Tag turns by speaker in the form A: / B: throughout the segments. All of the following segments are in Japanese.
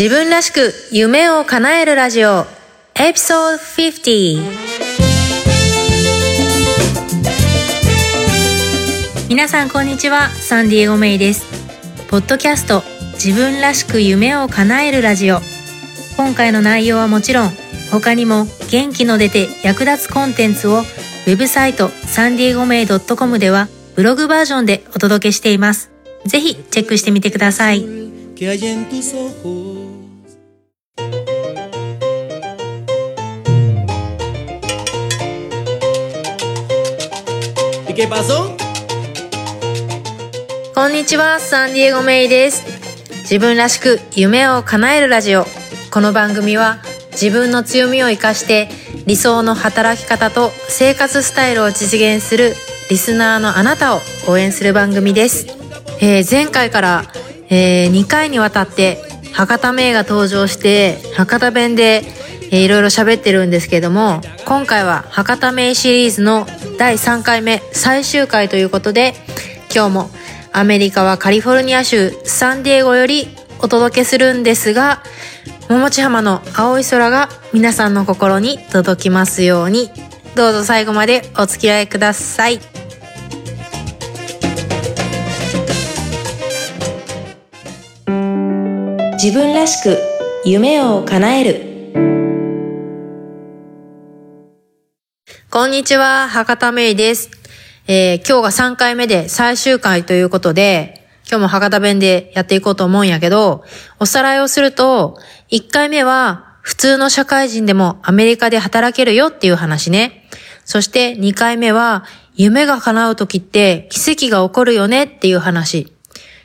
A: 自分らしく夢を叶えるラジオエピソード50皆さんこんにちはサンディエゴメイです。ポッドキャスト自分らしく夢を叶えるラジオ。今回の内容はもちろん他にも元気の出て役立つコンテンツをウェブサイトサンディエゴメイ .com ではブログバージョンでお届けしています。ぜひチェックしてみてください。
B: que hay en tus ojos. Qué pasó?
A: こんにちは、サンディエゴメイです。自分らしく夢を叶えるラジオ。この番組は自分の強みを活かして理想の働き方と生活スタイルを実現するリスナーのあなたを応援する番組です。えー前回から、え2回にわたって博多名が登場して博多弁で、えーいろいろ喋ってるんですけども今回は博多名シリーズの第3回目最終回ということで今日もアメリカはカリフォルニア州サンディエゴよりお届けするんですが桃地浜の青い空が皆さんの心に届きますように。どうぞ最後までお付き合いください。自分らしく夢を叶える。こんにちは、博多メイです。えー今日が3回目で最終回ということで、今日も博多弁でやっていこうと思うんやけど、おさらいをすると、1回目は普通の社会人でもアメリカで働けるよっていう話ね。そして2回目は、夢が叶う時って奇跡が起こるよねっていう話。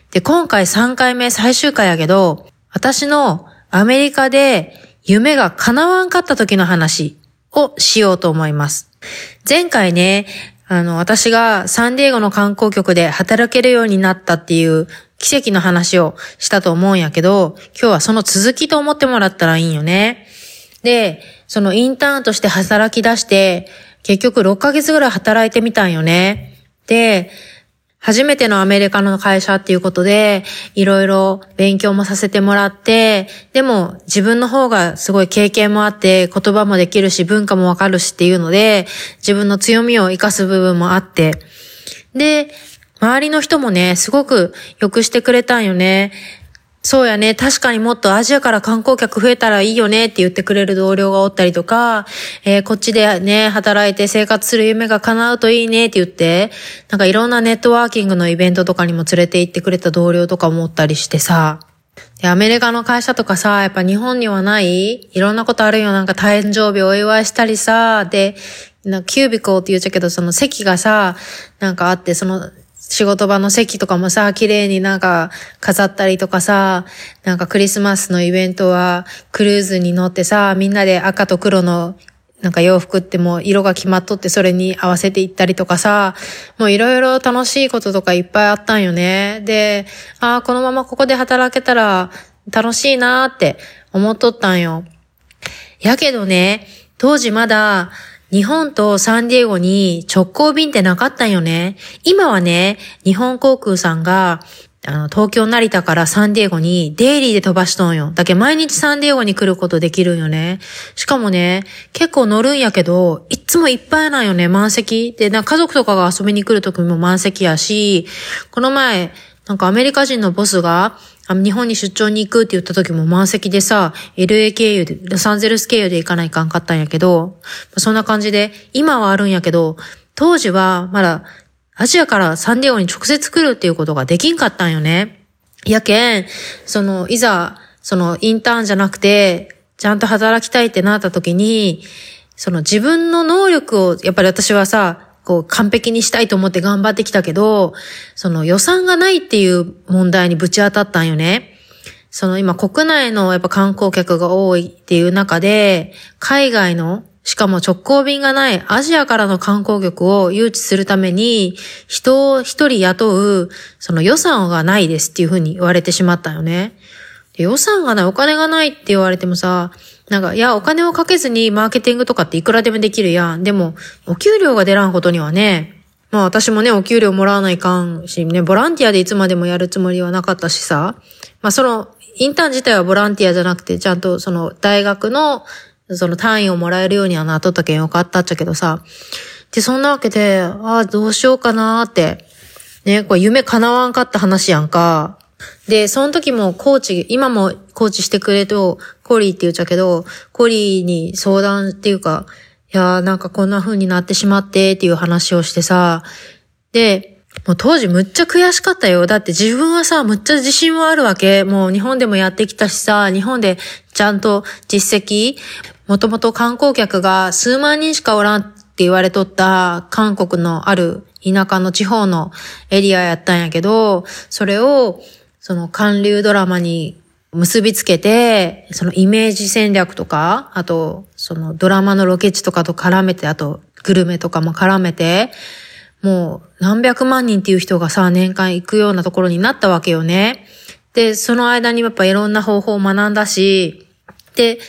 A: で、今回3回目最終回やけど、私のアメリカで夢が叶わんかった時の話をしようと思います。前回ね、あの、私がサンディエゴの観光局で働けるようになったっていう奇跡の話をしたと思うんやけど、今日はその続きと思ってもらったらいいんよね。で、そのインターンとして働き出して、結局6ヶ月ぐらい働いてみたんよね。で、初めてのアメリカの会社っていうことで、いろいろ勉強もさせてもらって、でも自分の方がすごい経験もあって、言葉もできるし、文化もわかるしっていうので、自分の強みを活かす部分もあって、で、周りの人もね、すごく良くしてくれたんよね。そうやね。確かにもっとアジアから観光客増えたらいいよねって言ってくれる同僚がおったりとか、えーこっちでね、働いて生活する夢が叶うといいねって言って、なんかいろんなネットワーキングのイベントとかにも連れて行ってくれた同僚とかもおったりしてさ、で、アメリカの会社とかさ、やっぱ日本にはないいろんなことあるよ。なんか誕生日お祝いしたりさ、で、なキュービコーって言っちゃうけど、その席がさ、なんかあって、その仕事場の席とかもさ、綺麗になんか飾ったりとかさ、なんかクリスマスのイベントはクルーズに乗ってさ、みんなで赤と黒のなんか洋服ってもう色が決まっとってそれに合わせていったりとかさ、もういろいろ楽しいこととかいっぱいあったんよね。で、ああ、このままここで働けたら楽しいなーって思っとったんよ。やけどね、当時まだ日本とサンディエゴに直行便ってなかったんよね。今はね、日本航空さんが、あの、東京成田からサンディエゴにデイリーで飛ばしとんよ。だけ毎日サンディエゴに来ることできるんよね。しかもね、結構乗るんやけど、いつもいっぱいなんよね、満席。で、な家族とかが遊びに来る時も満席やし、この前、なんかアメリカ人のボスが、あ日本に出張に行くって言った時も満席でさ、LA 経由で、ロサンゼルス経由で行かないかんかったんやけど、そんな感じで、今はあるんやけど、当時はまだアジアからサンディエゴに直接来るっていうことができんかったんよね。やけん、その、いざ、その、インターンじゃなくて、ちゃんと働きたいってなった時に、その自分の能力を、やっぱり私はさ、こう完璧にしたいと思って頑張ってきたけど、その予算がないっていう問題にぶち当たったんよね。その今国内のやっぱ観光客が多いっていう中で、海外の、しかも直行便がないアジアからの観光客を誘致するために、人を一人雇う、その予算がないですっていうふうに言われてしまったよね。予算がない、お金がないって言われてもさ、なんか、いや、お金をかけずにマーケティングとかっていくらでもできるやん。でも、お給料が出らんことにはね、まあ私もね、お給料もらわないかんし、ね、ボランティアでいつまでもやるつもりはなかったしさ、まあその、インターン自体はボランティアじゃなくて、ちゃんとその大学のその単位をもらえるようにはなっとったけんよかったっちゃけどさ。で、そんなわけで、ああ、どうしようかなーって。ね、これ夢叶わんかった話やんか。で、その時もコーチ、今もコーチしてくれと、コリーって言っちゃうけど、コリーに相談っていうか、いやーなんかこんな風になってしまってっていう話をしてさ、で、もう当時むっちゃ悔しかったよ。だって自分はさ、むっちゃ自信はあるわけ。もう日本でもやってきたしさ、日本でちゃんと実績、もともと観光客が数万人しかおらんって言われとった韓国のある田舎の地方のエリアやったんやけど、それをその韓流ドラマに結びつけて、そのイメージ戦略とか、あとそのドラマのロケ地とかと絡めて、あとグルメとかも絡めて、もう何百万人っていう人がさ、年間行くようなところになったわけよね。で、その間にやっぱいろんな方法を学んだし、で、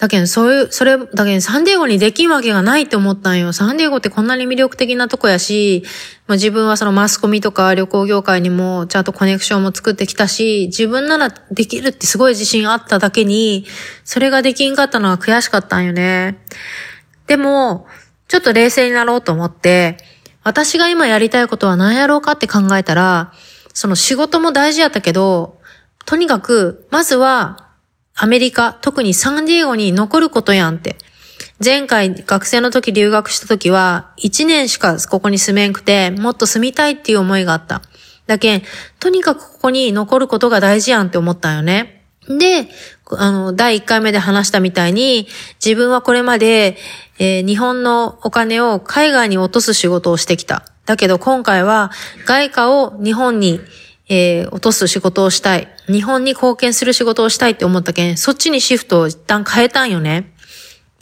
A: だけど、そういう、それ、だけど、サンディエゴにできんわけがないって思ったんよ。サンディエゴってこんなに魅力的なとこやし、まあ、自分はそのマスコミとか旅行業界にもちゃんとコネクションも作ってきたし、自分ならできるってすごい自信あっただけに、それができんかったのは悔しかったんよね。でも、ちょっと冷静になろうと思って、私が今やりたいことは何やろうかって考えたら、その仕事も大事やったけど、とにかく、まずは、アメリカ、特にサンディエゴに残ることやんって。前回学生の時留学した時は、1年しかここに住めんくて、もっと住みたいっていう思いがあった。だけん、とにかくここに残ることが大事やんって思ったんよね。で、あの、第1回目で話したみたいに、自分はこれまで、えー、日本のお金を海外に落とす仕事をしてきた。だけど今回は外貨を日本に、えー、落とす仕事をしたい。日本に貢献する仕事をしたいって思ったけん、そっちにシフトを一旦変えたんよね。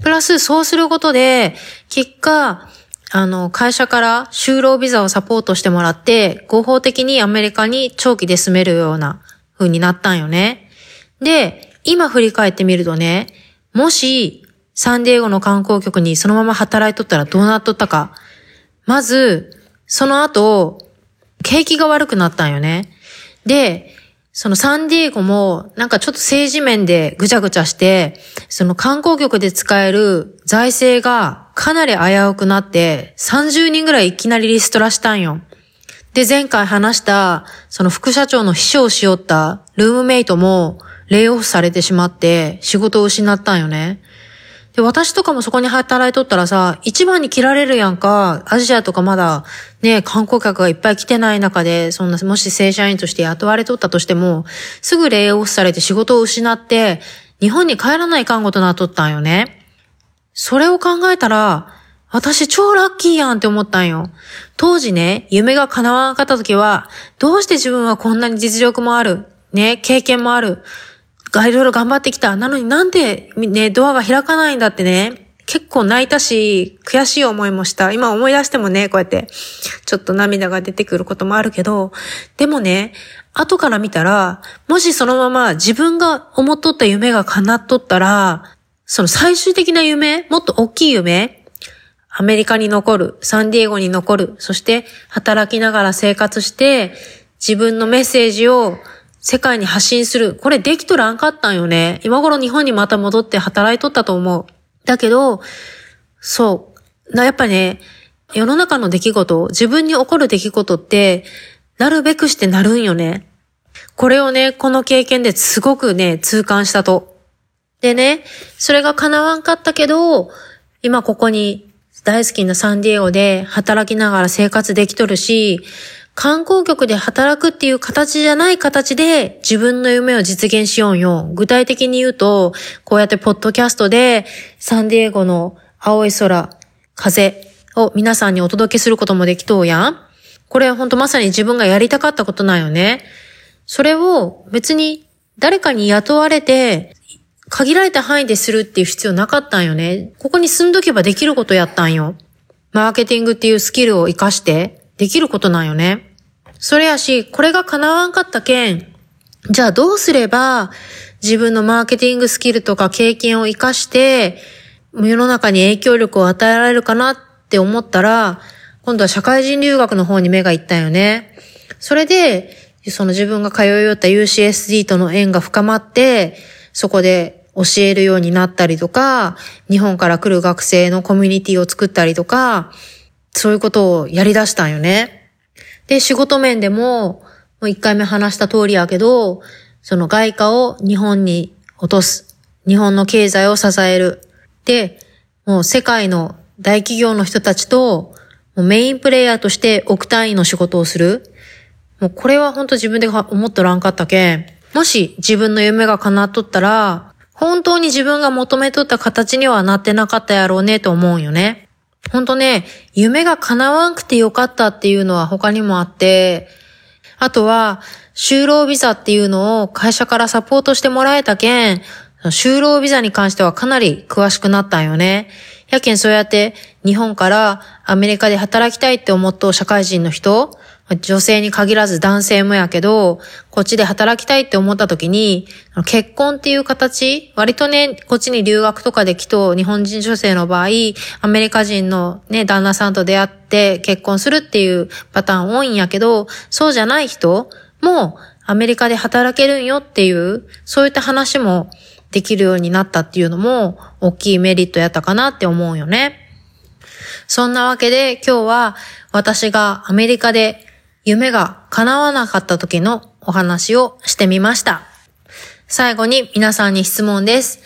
A: プラス、そうすることで、結果、あの、会社から就労ビザをサポートしてもらって、合法的にアメリカに長期で住めるような風になったんよね。で、今振り返ってみるとね、もし、サンディエゴの観光局にそのまま働いとったらどうなっとったか。まず、その後、景気が悪くなったんよね。で、そのサンディエゴもなんかちょっと政治面でぐちゃぐちゃして、その観光局で使える財政がかなり危うくなって30人ぐらいいきなりリストラしたんよ。で、前回話したその副社長の秘書をしよったルームメイトもレイオフされてしまって仕事を失ったんよね。で、私とかもそこに働いとったらさ、一番に切られるやんか。アジアとかまだね、観光客がいっぱい来てない中で、そんな、もし正社員として雇われとったとしても、すぐレイオフされて仕事を失って、日本に帰らないかんことなっとったんよね。それを考えたら、私超ラッキーやんって思ったんよ。当時ね、夢が叶わなかった時は、どうして自分はこんなに実力もある、ね、経験もある、がいろいろ頑張ってきた。なのになんでね、ドアが開かないんだってね、結構泣いたし、悔しい思いもした。今思い出してもね、こうやって、ちょっと涙が出てくることもあるけど、でもね、後から見たら、もしそのまま自分が思っとった夢が叶っとったら、その最終的な夢、もっと大きい夢、アメリカに残る、サンディエゴに残る、そして働きながら生活して、自分のメッセージを世界に発信する。これできとらんかったんよね。今頃日本にまた戻って働いとったと思う。だけど、そう。やっぱね、世の中の出来事、自分に起こる出来事って、なるべくしてなるんよね。これをね、この経験ですごくね、痛感したと。でね、それが叶わんかったけど、今ここに大好きなサンディエゴで働きながら生活できとるし、観光局で働くっていう形じゃない形で自分の夢を実現しようよ。具体的に言うと、こうやってポッドキャストでサンディエゴの青い空、風を皆さんにお届けすることもできとうやん。これはほんとまさに自分がやりたかったことなんよね。それを別に誰かに雇われて限られた範囲でするっていう必要なかったんよね。ここに住んどけばできることやったんよ。マーケティングっていうスキルを活かしてできることなんよね。それやし、これが叶わんかったけん、じゃあどうすれば自分のマーケティングスキルとか経験を活かして、世の中に影響力を与えられるかなって思ったら、今度は社会人留学の方に目がいったよね。それで、その自分が通いよった UCSD との縁が深まって、そこで教えるようになったりとか、日本から来る学生のコミュニティを作ったりとか、そういうことをやり出したんよね。で、仕事面でも、もう一回目話した通りやけど、その外貨を日本に落とす。日本の経済を支える。で、もう世界の大企業の人たちと、もうメインプレイヤーとして億単位の仕事をする。もうこれは本当自分で思っとらんかったけん。もし自分の夢が叶っとったら、本当に自分が求めとった形にはなってなかったやろうねと思うよね。本当ね、夢が叶わんくてよかったっていうのは他にもあって、あとは、就労ビザっていうのを会社からサポートしてもらえたけん、就労ビザに関してはかなり詳しくなったんよね。やけんそうやって日本からアメリカで働きたいって思っと社会人の人、女性に限らず男性もやけど、こっちで働きたいって思った時に、結婚っていう形、割とね、こっちに留学とかで来と、日本人女性の場合、アメリカ人のね、旦那さんと出会って結婚するっていうパターン多いんやけど、そうじゃない人もアメリカで働けるんよっていう、そういった話もできるようになったっていうのも、大きいメリットやったかなって思うよね。そんなわけで今日は私がアメリカで夢が叶わなかった時のお話をしてみました。最後に皆さんに質問です。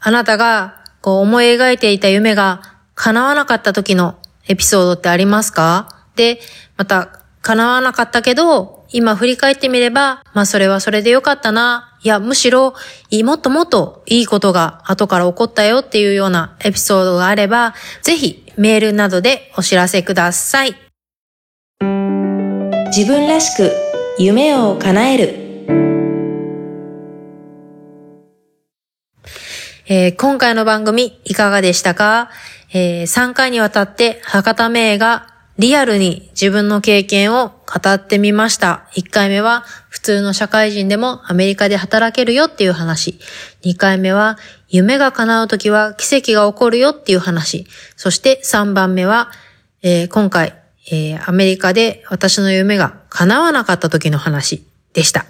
A: あなたがこう思い描いていた夢が叶わなかった時のエピソードってありますか？で、また叶わなかったけど、今振り返ってみれば、まあそれはそれでよかったな。いや、むしろ、もっともっといいことが後から起こったよっていうようなエピソードがあれば、ぜひメールなどでお知らせください。
C: 自分らしく夢を叶える、
A: えー、今回の番組いかがでしたか、えー、3回にわたって博多名がリアルに自分の経験を語ってみました。1回目は普通の社会人でもアメリカで働けるよっていう話。2回目は夢が叶うときは奇跡が起こるよっていう話。そして3番目は、えー、今回えー、アメリカで私の夢が叶わなかった時の話でした。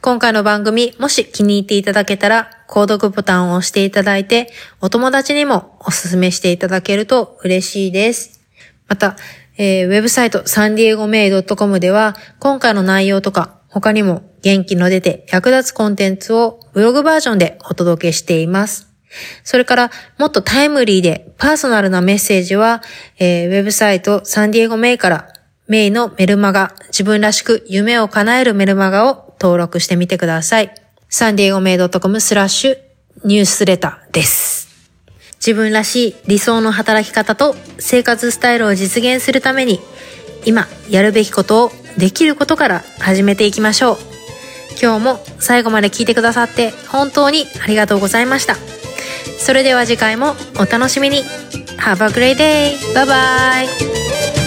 A: 今回の番組、もし気に入っていただけたら、購読ボタンを押していただいて、お友達にもお勧めしていただけると嬉しいです。また、えー、ウェブサイトサンディエゴメイ .com では、今回の内容とか、他にも元気の出て役立つコンテンツをブログバージョンでお届けしています。それから、もっとタイムリーでパーソナルなメッセージは、えー、ウェブサイトサンディエゴメイから、メイのメルマガ、自分らしく夢を叶えるメルマガを登録してみてください。サンディエゴメイ .com スラッシュニュースレターです。自分らしい理想の働き方と生活スタイルを実現するために、今やるべきことをできることから始めていきましょう。今日も最後まで聞いてくださって本当にありがとうございました。それでは次回もお楽しみに Have a great day! Bye bye!